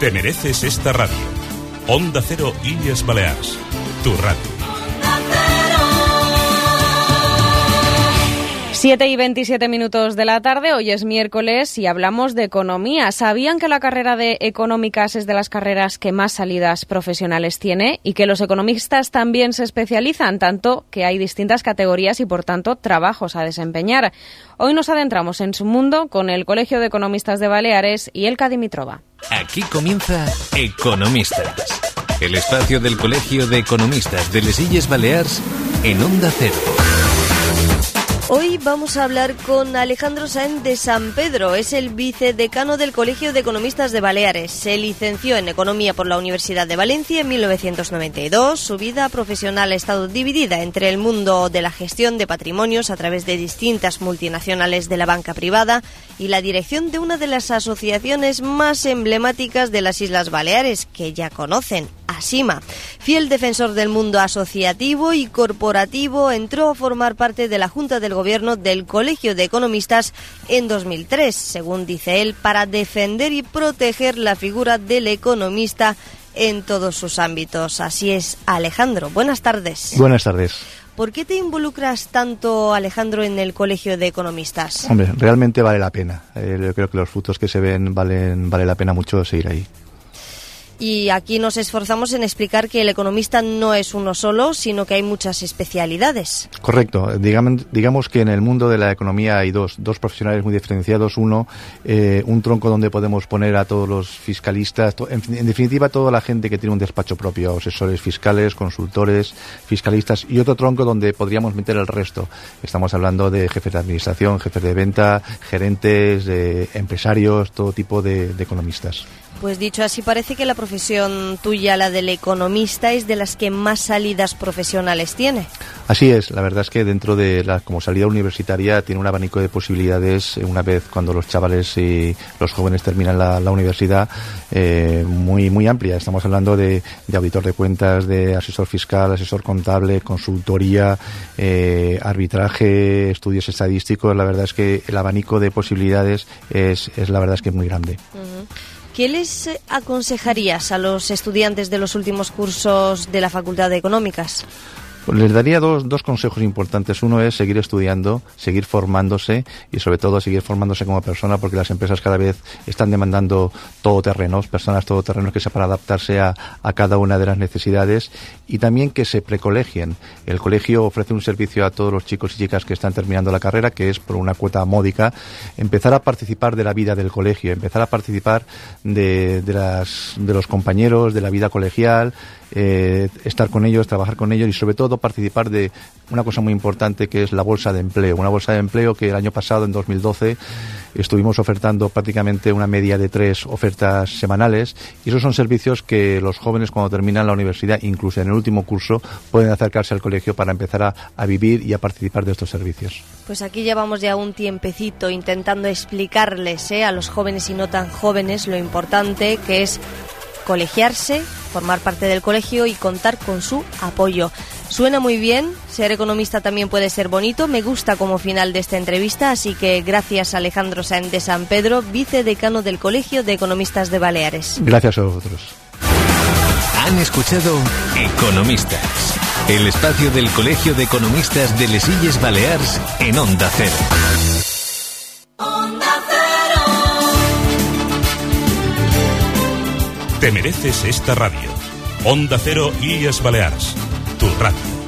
Te mereces esta radio. Onda Cero Illes Balears. Tu radio. 7 y 27 minutos de la tarde, hoy es miércoles y hablamos de economía. ¿Sabían que la carrera de económicas es de las carreras que más salidas profesionales tiene y que los economistas también se especializan, tanto que hay distintas categorías y por tanto trabajos a desempeñar? Hoy nos adentramos en su mundo con el Colegio de Economistas de Baleares y el Dimitrova. Aquí comienza Economistas, el espacio del Colegio de Economistas de Les Illes Balears en Onda Cero. Hoy vamos a hablar con Alejandro Sáenz de San Pedro. Es el vicedecano del Colegio de Economistas de Baleares. Se licenció en Economía por la Universidad de Valencia en 1992. Su vida profesional ha estado dividida entre el mundo de la gestión de patrimonios a través de distintas multinacionales de la banca privada y la dirección de una de las asociaciones más emblemáticas de las Islas Baleares, que ya conocen, ASIMA. Fiel defensor del mundo asociativo y corporativo, entró a formar parte de la Junta del Gobierno del Colegio de Economistas en 2003, según dice él, para defender y proteger la figura del economista en todos sus ámbitos. Así es, Alejandro. Buenas tardes. Buenas tardes. ¿Por qué te involucras tanto, Alejandro, en el Colegio de Economistas? Hombre, realmente vale la pena. Eh, yo creo que los frutos que se ven valen vale la pena mucho seguir ahí y aquí nos esforzamos en explicar que el economista no es uno solo, sino que hay muchas especialidades. Correcto. Digamos, que en el mundo de la economía hay dos, dos profesionales muy diferenciados. Uno, eh, un tronco donde podemos poner a todos los fiscalistas, en, definitiva, toda la gente que tiene un despacho propio, asesores fiscales, consultores, fiscalistas, y otro tronco donde podríamos meter el resto. Estamos hablando de jefes de administración, jefes de venta, gerentes, empresarios, todo tipo de economistas. Pues dicho así, parece que la profesión tuya, la del economista, es de las que más salidas profesionales tiene. Así es, la verdad es que dentro de la como salida universitaria tiene un abanico de posibilidades eh, una vez cuando los chavales y los jóvenes terminan la, universidad eh, muy muy amplia. Estamos hablando de, auditor de cuentas, de asesor fiscal, asesor contable, consultoría, eh, arbitraje, estudios estadísticos. La verdad es que el abanico de posibilidades es, es la verdad es que es muy grande. ¿Qué les aconsejarías a los estudiantes de los últimos cursos de la Facultad de Económicas? Les daría dos, dos consejos importantes. Uno es seguir estudiando, seguir formándose y sobre todo seguir formándose como persona porque las empresas cada vez están demandando todoterrenos, personas todoterrenos que sepan adaptarse a, a cada una de las necesidades y también que se precolegien. El colegio ofrece un servicio a todos los chicos y chicas que están terminando la carrera que es por una cuota módica empezar a participar de la vida del colegio, empezar a participar de, de, las, de los compañeros, de la vida colegial, eh, estar con ellos, trabajar con ellos y sobre todo participar de una cosa muy importante que es la bolsa de empleo. Una bolsa de empleo que el año pasado, en 2012, estuvimos ofertando prácticamente una media de tres ofertas semanales y esos son servicios que los jóvenes cuando terminan la universidad, incluso en el último curso, pueden acercarse al colegio para empezar a, vivir y a participar de estos servicios. Pues aquí llevamos ya un tiempecito intentando explicarles eh, a los jóvenes y no tan jóvenes lo importante que es colegiarse, formar parte del colegio y contar con su apoyo. Suena muy bien, ser economista también puede ser bonito, me gusta como final de esta entrevista, así que gracias Alejandro Sáenz de San Pedro, vicedecano del Colegio de Economistas de Baleares. Gracias a vosotros. Han escuchado Economistas, el espacio del Colegio de Economistas de Lesilles Baleares en Onda Cero. Mereces esta radio. Onda Cero Illes Balears. Tu radio.